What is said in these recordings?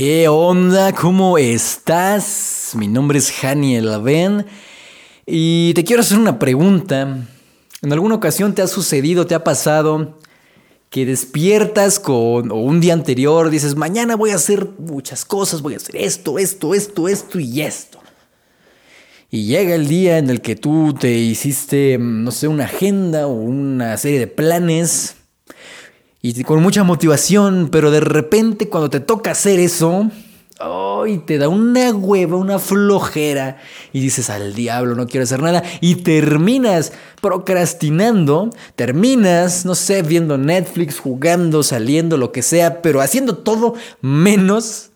¿Qué onda? ¿Cómo estás? Mi nombre es Hani Ben y te quiero hacer una pregunta. ¿En alguna ocasión te ha sucedido, te ha pasado que despiertas con o un día anterior dices, mañana voy a hacer muchas cosas, voy a hacer esto, esto, esto, esto y esto? Y llega el día en el que tú te hiciste, no sé, una agenda o una serie de planes y con mucha motivación, pero de repente cuando te toca hacer eso, ¡ay! te da una hueva, una flojera y dices al diablo, no quiero hacer nada y terminas procrastinando, terminas, no sé, viendo Netflix, jugando, saliendo, lo que sea, pero haciendo todo menos,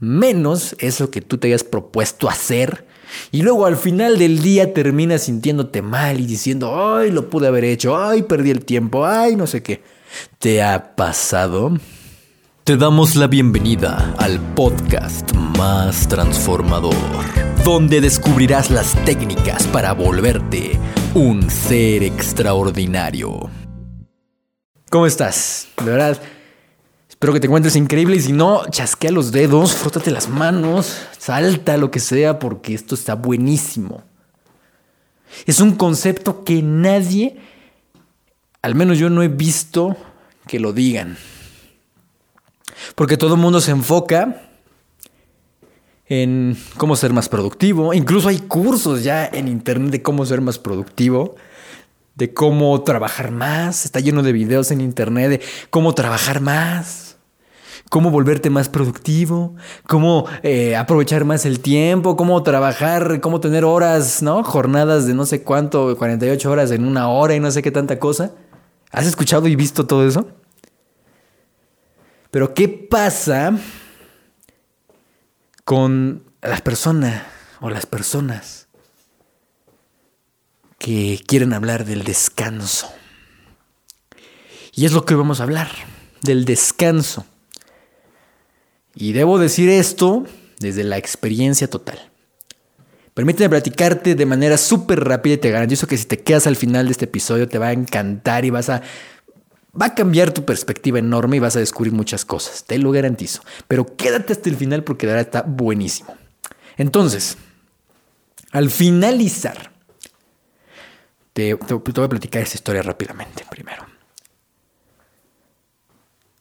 menos eso que tú te hayas propuesto hacer. Y luego al final del día terminas sintiéndote mal y diciendo, ay, lo pude haber hecho, ay, perdí el tiempo, ay, no sé qué. ¿Te ha pasado? Te damos la bienvenida al podcast más transformador, donde descubrirás las técnicas para volverte un ser extraordinario. ¿Cómo estás? De verdad, espero que te encuentres increíble y si no, chasquea los dedos, frótate las manos, salta lo que sea porque esto está buenísimo. Es un concepto que nadie al menos yo no he visto que lo digan. Porque todo el mundo se enfoca en cómo ser más productivo. Incluso hay cursos ya en internet de cómo ser más productivo, de cómo trabajar más. Está lleno de videos en internet de cómo trabajar más, cómo volverte más productivo, cómo eh, aprovechar más el tiempo, cómo trabajar, cómo tener horas, ¿no? Jornadas de no sé cuánto, 48 horas en una hora y no sé qué tanta cosa. ¿Has escuchado y visto todo eso? Pero ¿qué pasa con las personas o las personas que quieren hablar del descanso? Y es lo que vamos a hablar, del descanso. Y debo decir esto desde la experiencia total. Permíteme platicarte de manera súper rápida y te garantizo que si te quedas al final de este episodio te va a encantar y vas a... Va a cambiar tu perspectiva enorme y vas a descubrir muchas cosas, te lo garantizo. Pero quédate hasta el final porque de está buenísimo. Entonces, al finalizar, te, voy a platicar esta historia rápidamente primero.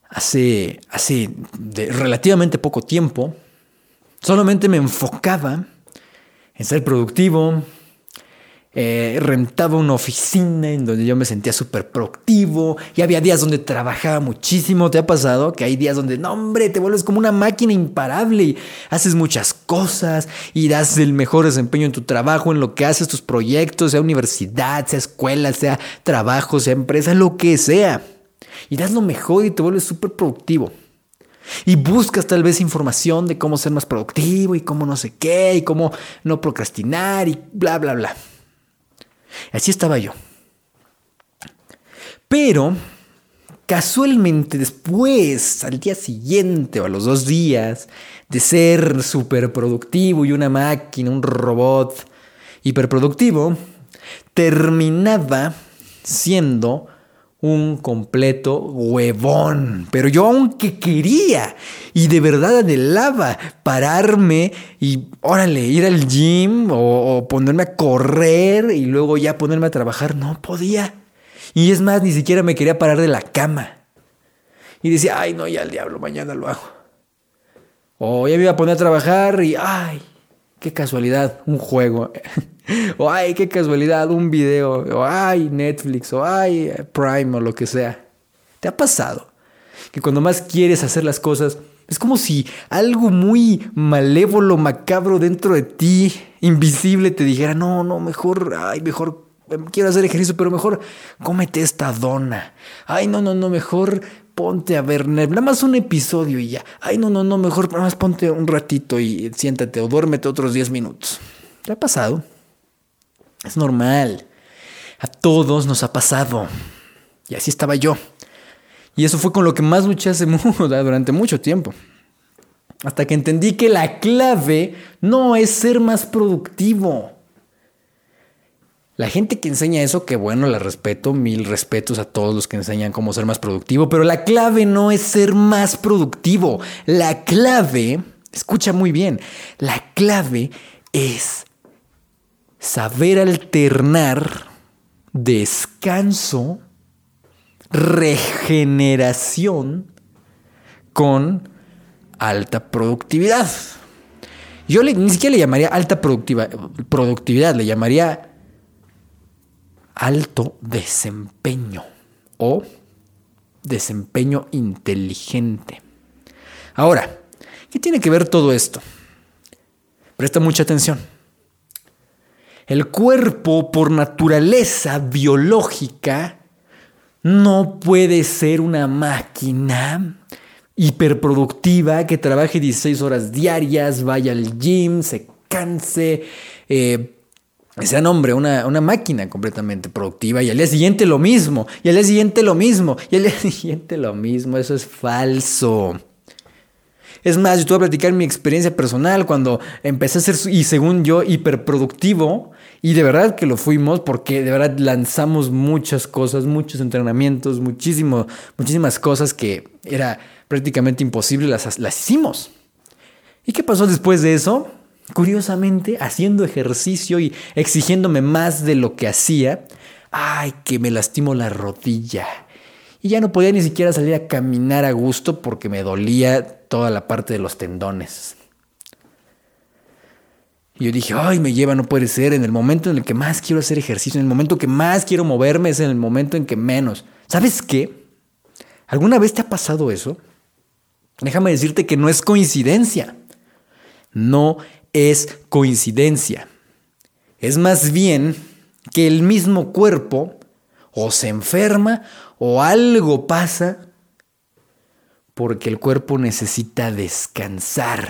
Hace, hace relativamente poco tiempo, solamente me enfocaba en ser productivo. Eh, rentaba una oficina en donde yo me sentía súper productivo y había días donde trabajaba muchísimo. ¿Te ha pasado que hay días donde, no hombre, te vuelves como una máquina imparable y haces muchas cosas y das el mejor desempeño en tu trabajo, en lo que haces, tus proyectos, sea universidad, sea escuela, sea trabajo, sea empresa, lo que sea. Y das lo mejor y te vuelves súper productivo. Y buscas tal vez información de cómo ser más productivo y cómo no sé qué y cómo no procrastinar y bla, bla, bla. Así estaba yo. Pero casualmente después, al día siguiente o a los dos días de ser súper productivo y una máquina, un robot hiperproductivo, terminaba siendo un completo huevón. Pero yo aunque quería y de verdad anhelaba pararme y, órale, ir al gym o, ponerme a correr y luego ya ponerme a trabajar, no podía. Y es más, ni siquiera me quería parar de la cama. Y decía, ay, no, ya al diablo, mañana lo hago. O ya me iba a poner a trabajar y, ay, qué casualidad, un juego. o ay, qué casualidad, un video. O ay, Netflix. O ay, Prime o lo que sea. ¿Te ha pasado? Que cuando más quieres hacer las cosas, es como si algo muy malévolo, macabro dentro de ti, invisible, te dijera, no, no, mejor, ay, mejor em, quiero hacer ejercicio, pero mejor cómete esta dona. Ay, no, no, no, mejor ponte a ver nada más un episodio y ya. Ay, no, no, no, mejor nada más ponte un ratito y siéntate o duérmete otros 10 minutos. ¿Te ha pasado? Es normal. A todos nos ha pasado. Y así estaba yo. Y eso fue con lo que más luché hace durante mucho tiempo. Hasta que entendí que la clave no es ser más productivo. La gente que enseña eso, que bueno, la respeto, mil respetos a todos los que enseñan cómo ser más productivo, pero la clave no es ser más productivo. La clave, escucha muy bien, la clave es saber alternar descanso, regeneración con alta productividad. Yo ni siquiera le llamaría alta productividad, le llamaría alto desempeño o desempeño inteligente. Ahora, ¿qué tiene que ver todo esto? Presta mucha atención. El cuerpo, por naturaleza biológica, no puede ser una máquina hiperproductiva que trabaje 16 horas diarias, vaya al gym, se canse, eh, sea hombre, una, una, máquina completamente productiva y al día siguiente lo mismo, y al día siguiente lo mismo, y al día siguiente lo mismo, eso es falso. Es más, yo te voy a platicar mi experiencia personal cuando empecé a ser, y según yo, hiperproductivo. Y de verdad que lo fuimos porque de verdad lanzamos muchas cosas, muchos entrenamientos, muchísimas cosas que era prácticamente imposible, las, las hicimos. ¿Y qué pasó después de eso? Curiosamente, haciendo ejercicio y exigiéndome más de lo que hacía, ay, que me lastimó la rodilla. Y ya no podía ni siquiera salir a caminar a gusto porque me dolía toda la parte de los tendones. Y yo dije, ay, me lleva, no puede ser. En el momento en el que más quiero hacer ejercicio, en el momento que más quiero moverme, es en el momento en que menos. ¿Sabes qué? ¿Alguna vez te ha pasado eso? Déjame decirte que no es coincidencia. No es coincidencia. Es más bien que el mismo cuerpo o se enferma o algo pasa porque el cuerpo necesita descansar.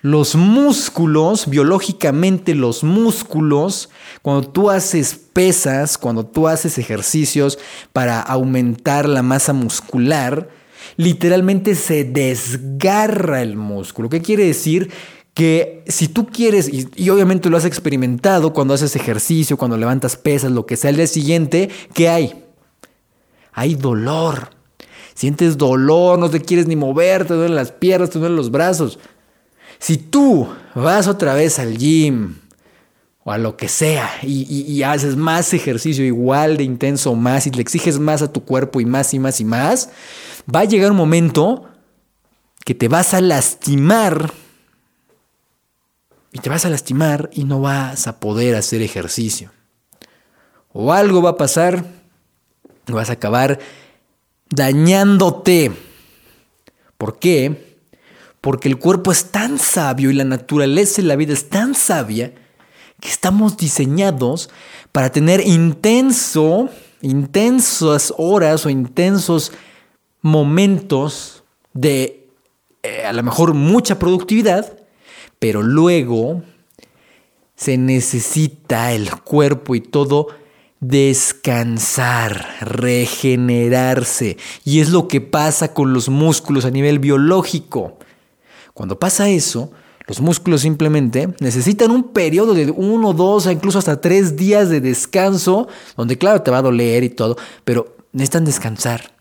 Los músculos, biológicamente los músculos, cuando tú haces pesas, cuando tú haces ejercicios para aumentar la masa muscular, literalmente se desgarra el músculo. ¿Qué quiere decir? Que si tú quieres, y, obviamente lo has experimentado cuando haces ejercicio, cuando levantas pesas, lo que sea, el día siguiente, ¿qué hay? Hay dolor. Sientes dolor, no te quieres ni mover, te duelen las piernas, te duelen los brazos. Si tú vas otra vez al gym o a lo que sea y, haces más ejercicio igual de intenso más y le exiges más a tu cuerpo y más y más y más, va a llegar un momento que te vas a lastimar y te vas a lastimar y no vas a poder hacer ejercicio. O algo va a pasar, vas a acabar dañándote. ¿Por qué? porque el cuerpo es tan sabio y la naturaleza y la vida es tan sabia que estamos diseñados para tener intenso, intensas horas o intensos momentos de eh, a lo mejor mucha productividad, pero luego se necesita el cuerpo y todo descansar, regenerarse. Y es lo que pasa con los músculos a nivel biológico. Cuando pasa eso, los músculos simplemente necesitan un periodo de uno, dos, incluso hasta tres días de descanso, donde claro te va a doler y todo, pero necesitan descansar.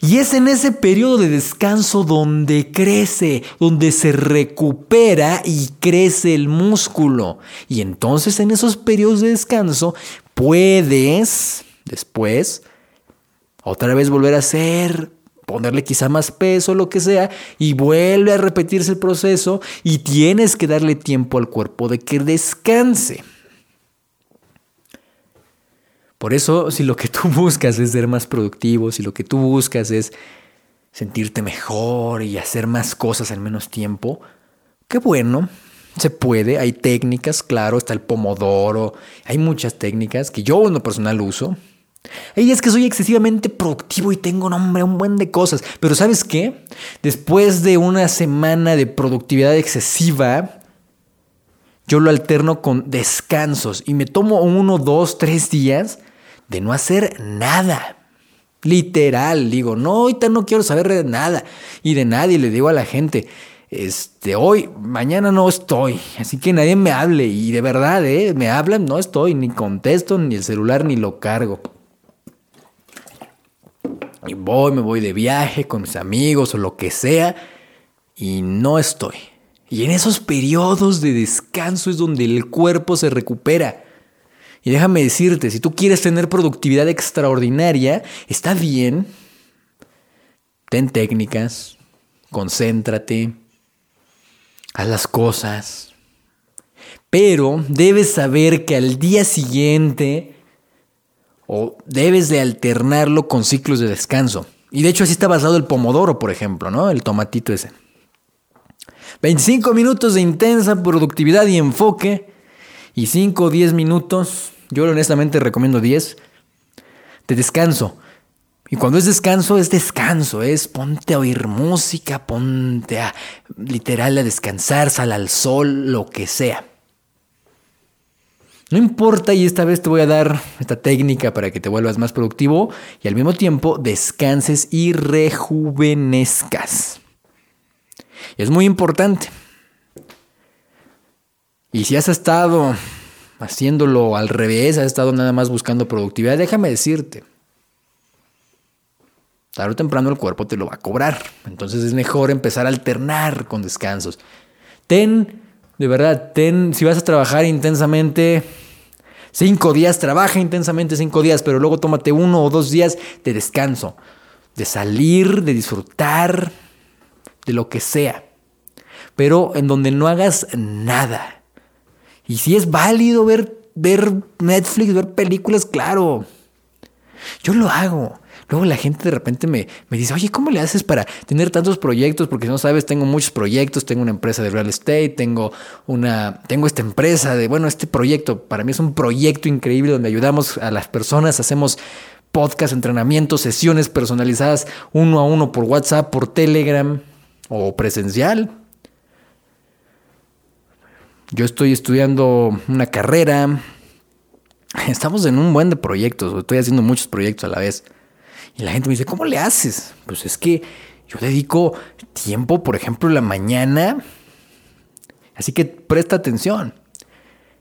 Y es en ese periodo de descanso donde crece, donde se recupera y crece el músculo. Y entonces en esos periodos de descanso puedes después otra vez volver a hacer ponerle quizá más peso, lo que sea, y vuelve a repetirse el proceso y tienes que darle tiempo al cuerpo de que descanse. Por eso, si lo que tú buscas es ser más productivo, si lo que tú buscas es sentirte mejor y hacer más cosas en menos tiempo, qué bueno, se puede, hay técnicas, claro, está el pomodoro, hay muchas técnicas que yo en lo personal uso, y es que soy excesivamente productivo y tengo nombre un buen de cosas. Pero ¿sabes qué? Después de una semana de productividad excesiva, yo lo alterno con descansos y me tomo uno, dos, tres días de no hacer nada. Literal, digo, no, ahorita no quiero saber de nada y de nadie. Le digo a la gente, este, hoy, mañana no estoy, así que nadie me hable. Y de verdad, ¿eh? me hablan, no estoy, ni contesto, ni el celular ni lo cargo. Y voy, me voy de viaje con mis amigos o lo que sea, y no estoy. Y en esos periodos de descanso es donde el cuerpo se recupera. Y déjame decirte, si tú quieres tener productividad extraordinaria, está bien. Ten técnicas, concéntrate, haz las cosas. Pero debes saber que al día siguiente o debes de alternarlo con ciclos de descanso. Y de hecho así está basado el pomodoro, por ejemplo, ¿no? El tomatito ese. 25 minutos de intensa productividad y enfoque y 5 o 10 minutos, yo honestamente recomiendo 10, de descanso. Y cuando es descanso, es descanso, es ponte a oír música, ponte a literal a descansar, sal al sol, lo que sea. No importa y esta vez te voy a dar esta técnica para que te vuelvas más productivo y al mismo tiempo descanses y rejuvenezcas. Es muy importante. Y si has estado haciéndolo al revés, has estado nada más buscando productividad, déjame decirte, tarde o temprano el cuerpo te lo va a cobrar. Entonces es mejor empezar a alternar con descansos. Ten, de verdad, ten, si vas a trabajar intensamente, cinco días, trabaja intensamente cinco días, pero luego tómate uno o dos días de descanso, de salir, de disfrutar, de lo que sea. Pero en donde no hagas nada. Y si es válido ver, ver Netflix, ver películas, claro. Yo lo hago. Luego la gente de repente me, me, dice, oye, ¿cómo le haces para tener tantos proyectos? Porque no sabes, tengo muchos proyectos, tengo una empresa de real estate, tengo una, tengo esta empresa de, bueno, este proyecto, para mí es un proyecto increíble donde ayudamos a las personas, hacemos podcast, entrenamientos, sesiones personalizadas uno a uno por WhatsApp, por Telegram o presencial. Yo estoy estudiando una carrera. Estamos en un buen de proyectos, estoy haciendo muchos proyectos a la vez. Y la gente me dice, ¿cómo le haces? Pues es que yo dedico tiempo, por ejemplo, en la mañana. Así que presta atención.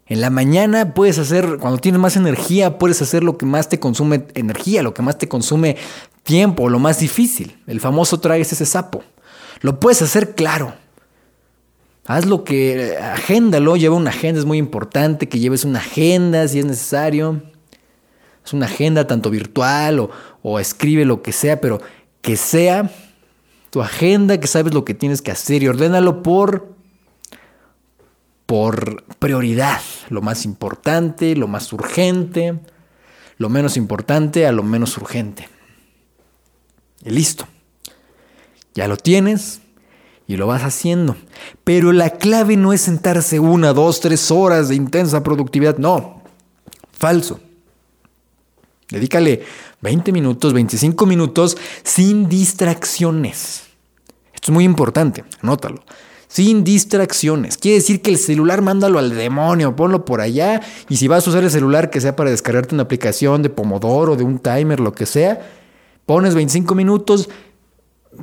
En la mañana puedes hacer, cuando tienes más energía, puedes hacer lo que más te consume energía, lo que más te consume tiempo, lo más difícil. El famoso traes ese sapo. Lo puedes hacer claro. Haz lo que, agéndalo, lleva una agenda, es muy importante que lleves una agenda si es necesario. Es una agenda tanto virtual o, escribe lo que sea, pero que sea tu agenda, que sabes lo que tienes que hacer y ordénalo por por prioridad, lo más importante, lo más urgente, lo menos importante a lo menos urgente. Y listo. Ya lo tienes y lo vas haciendo. Pero la clave no es sentarse una, dos, tres horas de intensa productividad, no. Falso. Dedícale 20 minutos, 25 minutos sin distracciones. Esto es muy importante, anótalo. Sin distracciones. Quiere decir que el celular mándalo al demonio, ponlo por allá. Y si vas a usar el celular que sea para descargarte una aplicación de Pomodoro, de un timer, lo que sea, pones 25 minutos,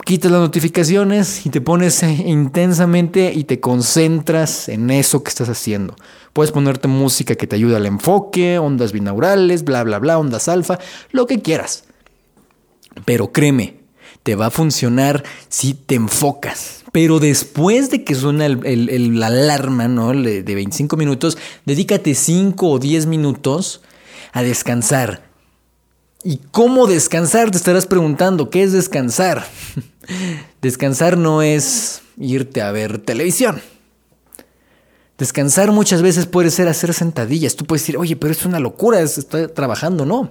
quitas las notificaciones y te pones intensamente y te concentras en eso que estás haciendo. Puedes ponerte música que te ayude al enfoque, ondas binaurales, bla, bla, bla, ondas alfa, lo que quieras. Pero créeme, te va a funcionar si te enfocas. Pero después de que suena la alarma ¿no? de 25 minutos, dedícate 5 o 10 minutos a descansar ¿Y cómo descansar? Te estarás preguntando, ¿qué es descansar? descansar no es irte a ver televisión. Descansar muchas veces puede ser hacer sentadillas. Tú puedes decir, oye, pero es una locura, estoy trabajando. No.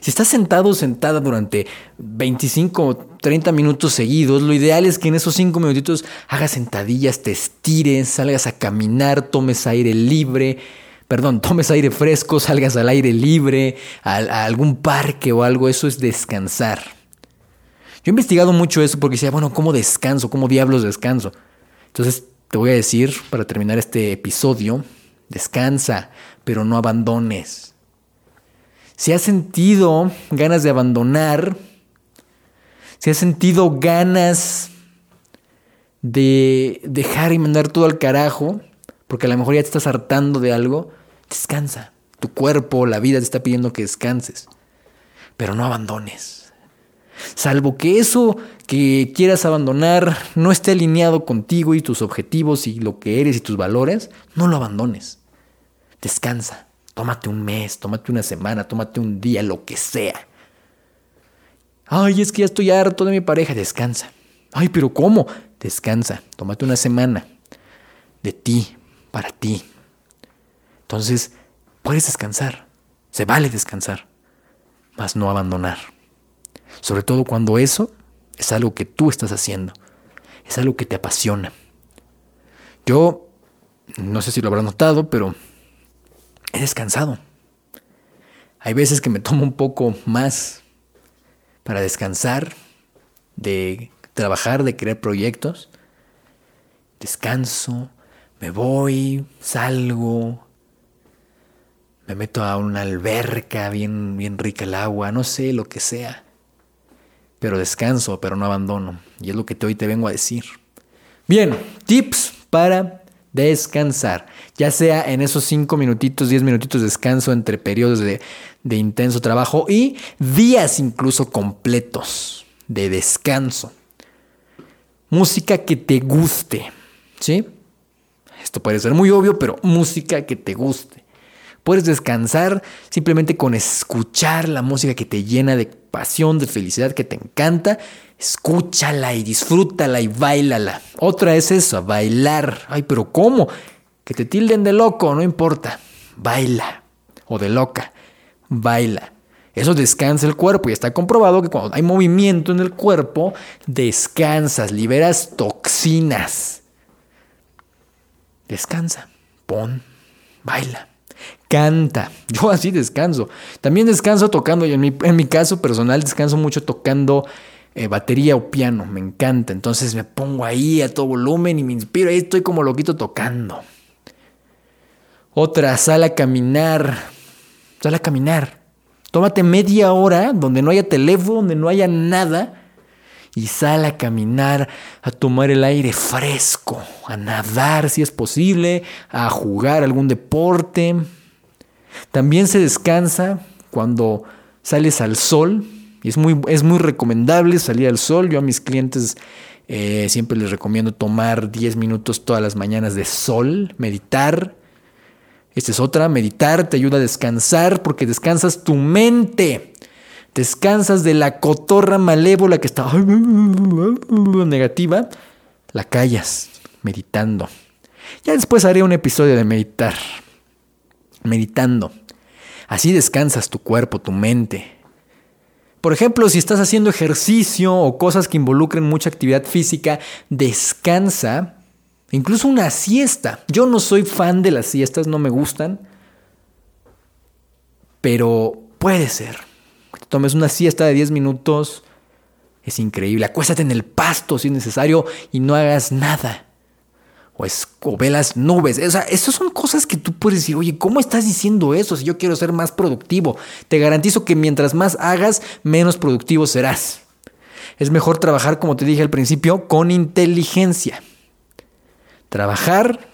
Si estás sentado o sentada durante 25 o 30 minutos seguidos, lo ideal es que en esos 5 minutitos hagas sentadillas, te estires, salgas a caminar, tomes aire libre, perdón, tomes aire fresco, salgas al aire libre, a, algún parque o algo, eso es descansar. Yo he investigado mucho eso porque decía, bueno, ¿cómo descanso? ¿Cómo diablos descanso? Entonces te voy a decir, para terminar este episodio, descansa, pero no abandones. Si has sentido ganas de abandonar, si has sentido ganas de dejar y mandar todo al carajo, porque a lo mejor ya te estás hartando de algo, descansa. Tu cuerpo, la vida te está pidiendo que descanses, pero no abandones. Salvo que eso que quieras abandonar no esté alineado contigo y tus objetivos y lo que eres y tus valores, no lo abandones. Descansa. Tómate un mes, tómate una semana, tómate un día, lo que sea. Ay, es que ya estoy harto de mi pareja. Descansa. Ay, pero ¿cómo? Descansa. Tómate una semana de ti, para ti. Entonces, puedes descansar. Se vale descansar, mas no abandonar. Sobre todo cuando eso es algo que tú estás haciendo. Es algo que te apasiona. Yo, no sé si lo habrás notado, pero he descansado. Hay veces que me tomo un poco más para descansar, de trabajar, de crear proyectos. Descanso, me voy, salgo, me meto a una alberca bien, bien rica el agua, no sé, lo que sea. Pero descanso, pero no abandono. Y es lo que hoy te vengo a decir. Bien, tips para descansar. Ya sea en esos 5 minutitos, 10 minutitos de descanso entre periodos de, de intenso trabajo y días incluso completos de descanso. Música que te guste, ¿sí? Esto puede ser muy obvio, pero música que te guste. Puedes descansar simplemente con escuchar la música que te llena de pasión, de felicidad, que te encanta. Escúchala y disfrútala y bailala. Otra es eso, bailar. Ay, pero ¿cómo? Que te tilden de loco, no importa. Baila. O de loca. Baila. Eso descansa el cuerpo y está comprobado que cuando hay movimiento en el cuerpo, descansas, liberas toxinas. Descansa, pon, baila. Canta. Yo así descanso. También descanso tocando. Y en mi, en mi caso personal descanso mucho tocando eh, batería o piano. Me encanta. Entonces me pongo ahí a todo volumen y me inspiro. Ahí estoy como loquito tocando. Otra, sal a caminar. Sal a caminar. Tómate media hora donde no haya teléfono, donde no haya nada. Y sal a caminar, a tomar el aire fresco, a nadar si es posible, a jugar algún deporte. También se descansa cuando sales al sol. Y es muy, es muy recomendable salir al sol. Yo a mis clientes eh, siempre les recomiendo tomar 10 minutos todas las mañanas de sol, meditar. Esta es otra, meditar te ayuda a descansar porque descansas tu mente. Descansas de la cotorra malévola que está negativa. La callas, meditando. Ya después haré un episodio de meditar meditando. Así descansas tu cuerpo, tu mente. Por ejemplo, si estás haciendo ejercicio o cosas que involucren mucha actividad física, descansa. Incluso una siesta. Yo no soy fan de las siestas, no me gustan. Pero puede ser. Que tomes una siesta de 10 minutos. Es increíble. Acuéstate en el pasto si es necesario y no hagas nada o, es, ve las nubes. O sea, esas son cosas que tú puedes decir, oye, ¿cómo estás diciendo eso si yo quiero ser más productivo? Te garantizo que mientras más hagas, menos productivo serás. Es mejor trabajar, como te dije al principio, con inteligencia. Trabajar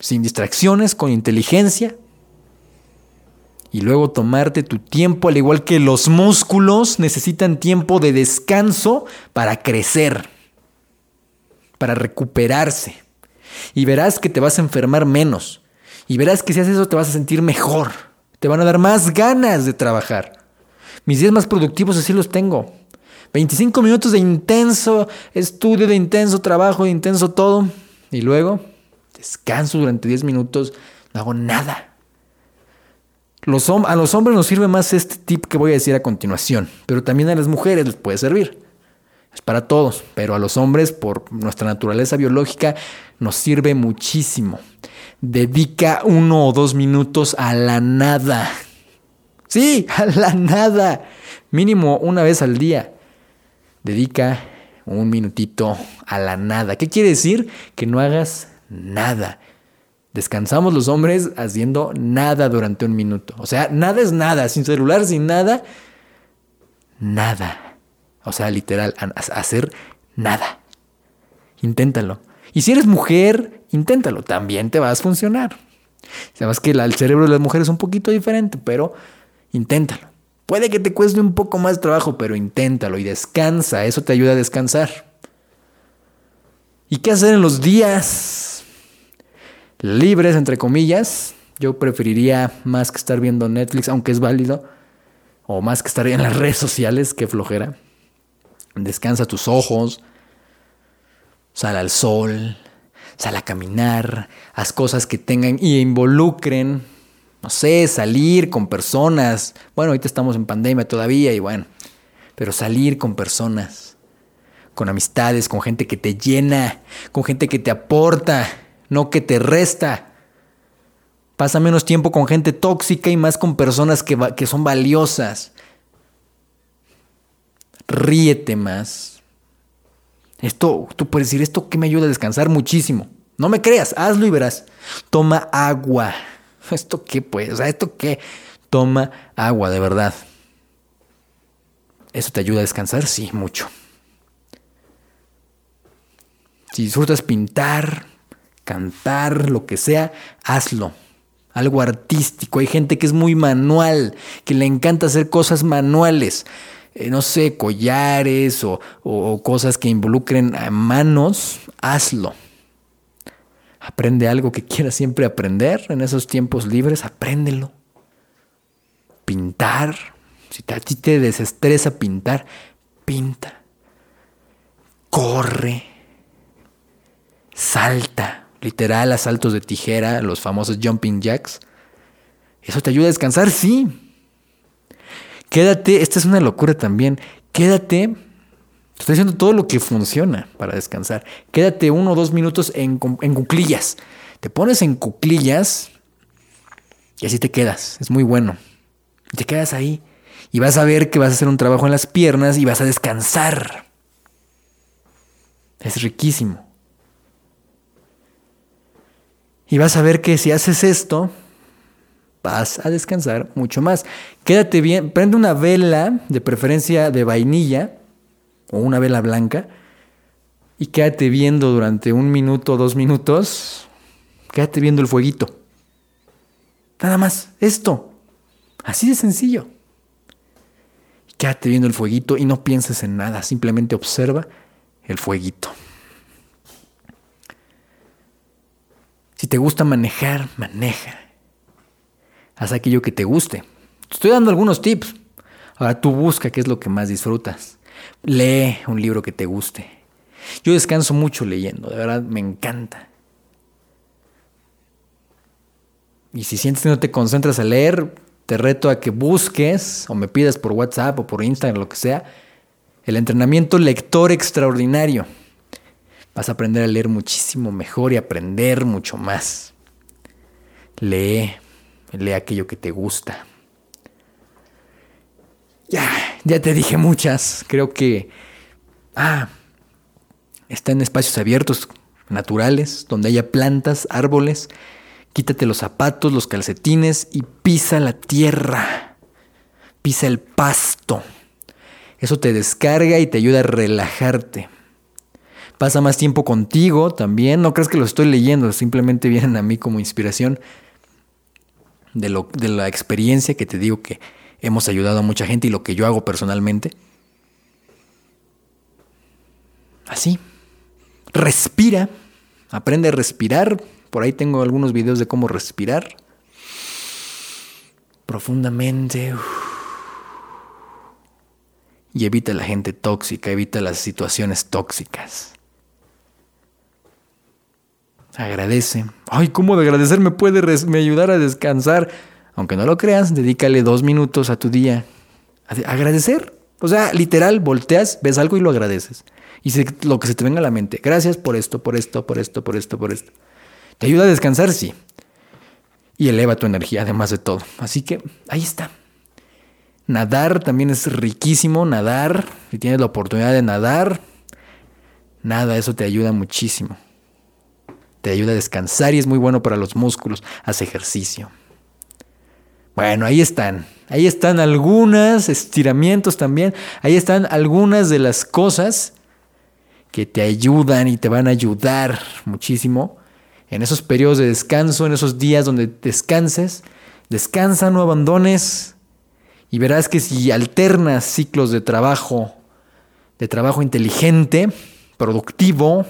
sin distracciones, con inteligencia. Y luego tomarte tu tiempo, al igual que los músculos necesitan tiempo de descanso para crecer, para recuperarse. Y verás que te vas a enfermar menos. Y verás que si haces eso te vas a sentir mejor. Te van a dar más ganas de trabajar. Mis días más productivos así los tengo. 25 minutos de intenso estudio, de intenso trabajo, de intenso todo. Y luego descanso durante 10 minutos, no hago nada. A los hombres nos sirve más este tip que voy a decir a continuación, pero también a las mujeres les puede servir es para todos, pero a los hombres, por nuestra naturaleza biológica, nos sirve muchísimo. Dedica uno o dos minutos a la nada. Sí, a la nada. Mínimo una vez al día. Dedica un minutito a la nada. ¿Qué quiere decir? Que no hagas nada. Descansamos los hombres haciendo nada durante un minuto. O sea, nada es nada. Sin celular, sin nada. Nada. O sea, literal, hacer nada. Inténtalo. Y si eres mujer, inténtalo, también te vas a funcionar. Sabes que el cerebro de las mujeres es un poquito diferente, pero inténtalo. Puede que te cueste un poco más trabajo, pero inténtalo y descansa, eso te ayuda a descansar. ¿Y qué hacer en los días libres, entre comillas? Yo preferiría más que estar viendo Netflix, aunque es válido, o más que estar en las redes sociales, que flojera. Descansa tus ojos, sal al sol, sal a caminar, haz cosas que tengan y involucren, no sé, salir con personas. Bueno, ahorita estamos en pandemia todavía y bueno, pero salir con personas, con amistades, con gente que te llena, con gente que te aporta, no que te resta. Pasa menos tiempo con gente tóxica y más con personas que, que son valiosas. Ríete más. Esto, tú puedes decir, esto que me ayuda a descansar muchísimo. No me creas, hazlo y verás. Toma agua. ¿Esto qué pues? ¿esto qué? Toma agua, de verdad. ¿Eso te ayuda a descansar? Sí, mucho. Si disfrutas pintar, cantar, lo que sea, hazlo. Algo artístico. Hay gente que es muy manual, que le encanta hacer cosas manuales. Eh, no sé, collares o, o cosas que involucren a manos, hazlo. Aprende algo que quieras siempre aprender en esos tiempos libres, apréndelo. Pintar, si a ti te desestresa pintar, pinta. Corre. Salta. Literal, a saltos de tijera, los famosos jumping jacks. ¿Eso te ayuda a descansar? Sí. Quédate, esta es una locura también. Quédate estoy diciendo todo lo que funciona para descansar. Quédate uno o dos minutos en, en cuclillas. Te pones en cuclillas y así te quedas. Es muy bueno. Te quedas ahí. Y vas a ver que vas a hacer un trabajo en las piernas y vas a descansar. Es riquísimo. Y vas a ver que si haces esto, vas a descansar mucho más. Quédate bien, prende una vela, de preferencia de vainilla, o una vela blanca y quédate viendo durante un minuto dos minutos, quédate viendo el fueguito. Nada más, esto. Así de sencillo. Quédate viendo el fueguito y no pienses en nada, simplemente observa el fueguito. Si te gusta manejar, maneja. Haz aquello que te guste. Te estoy dando algunos tips. Ahora tú busca qué es lo que más disfrutas. Lee un libro que te guste. Yo descanso mucho leyendo, de verdad me encanta. Y si sientes que no te concentras a leer, te reto a que busques o me pidas por WhatsApp o por Instagram, lo que sea, el entrenamiento lector extraordinario. Vas a aprender a leer muchísimo mejor y aprender mucho más. Lee, lee aquello que te gusta. Ya, ya te dije muchas. Creo que. Ah. Está en espacios abiertos, naturales, donde haya plantas, árboles. Quítate los zapatos, los calcetines y pisa la tierra. Pisa el pasto. Eso te descarga y te ayuda a relajarte. Pasa más tiempo contigo también. No crees que lo estoy leyendo, simplemente vienen a mí como inspiración de, lo, de la experiencia que te digo que hemos ayudado a mucha gente y lo que yo hago personalmente. Así. Respira. Aprende a respirar. Por ahí tengo algunos videos de cómo respirar. Profundamente. Y evita la gente tóxica, evita las situaciones tóxicas. Agradece. Ay, ¿cómo de agradecer me puede me ayudar a descansar? Aunque no lo creas, dedícale dos minutos a tu día. agradecer. O sea, literal, volteas, ves algo y lo agradeces. Y lo que se te venga a la mente. Gracias por esto, por esto, por esto, por esto, por esto. ¿Te ayuda a descansar? Sí. Y eleva tu energía, además de todo. Así que ahí está. Nadar también es riquísimo. Nadar, si tienes la oportunidad de nadar, nada, eso te ayuda muchísimo. Te ayuda a descansar y es muy bueno para los músculos. Haz ejercicio. Bueno, ahí están. Ahí están algunos estiramientos también. Ahí están algunas de las cosas que te ayudan y te van a ayudar muchísimo. En esos periodos de descanso, en esos días donde descanses, descansa, no abandones y verás que si alternas ciclos de trabajo, de trabajo inteligente, productivo,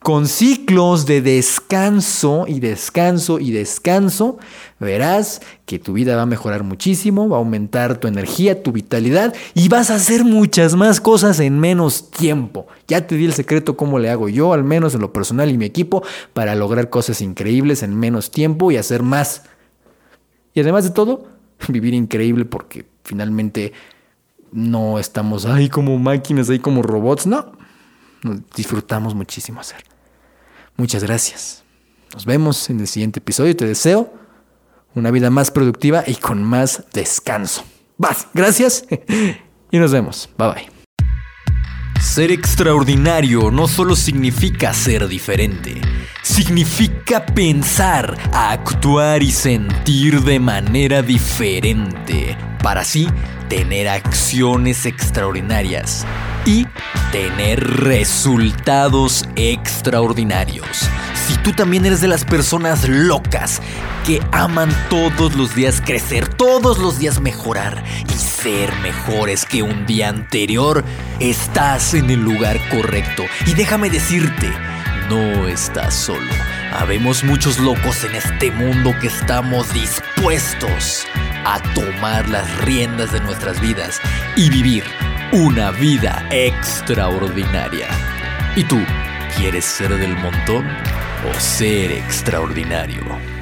con ciclos de descanso y descanso y descanso, verás que tu vida va a mejorar muchísimo, va a aumentar tu energía, tu vitalidad y vas a hacer muchas más cosas en menos tiempo. Ya te di el secreto cómo le hago yo, al menos en lo personal y mi equipo, para lograr cosas increíbles en menos tiempo y hacer más. Y además de todo, vivir increíble porque finalmente no estamos ahí como máquinas, ahí como robots, no disfrutamos muchísimo hacer. Muchas gracias. Nos vemos en el siguiente episodio. Te deseo una vida más productiva y con más descanso. Vas, gracias y nos vemos. Bye bye. Ser extraordinario no solo significa ser diferente, significa pensar, actuar y sentir de manera diferente, para así tener acciones extraordinarias y tener resultados extraordinarios. Si tú también eres de las personas locas que aman todos los días crecer, todos los días mejorar y ser mejores que un día anterior, estás en el lugar correcto. Y déjame decirte, no estás solo. Habemos muchos locos en este mundo que estamos dispuestos a tomar las riendas de nuestras vidas y vivir una vida extraordinaria. ¿Y tú quieres ser del montón o ser extraordinario?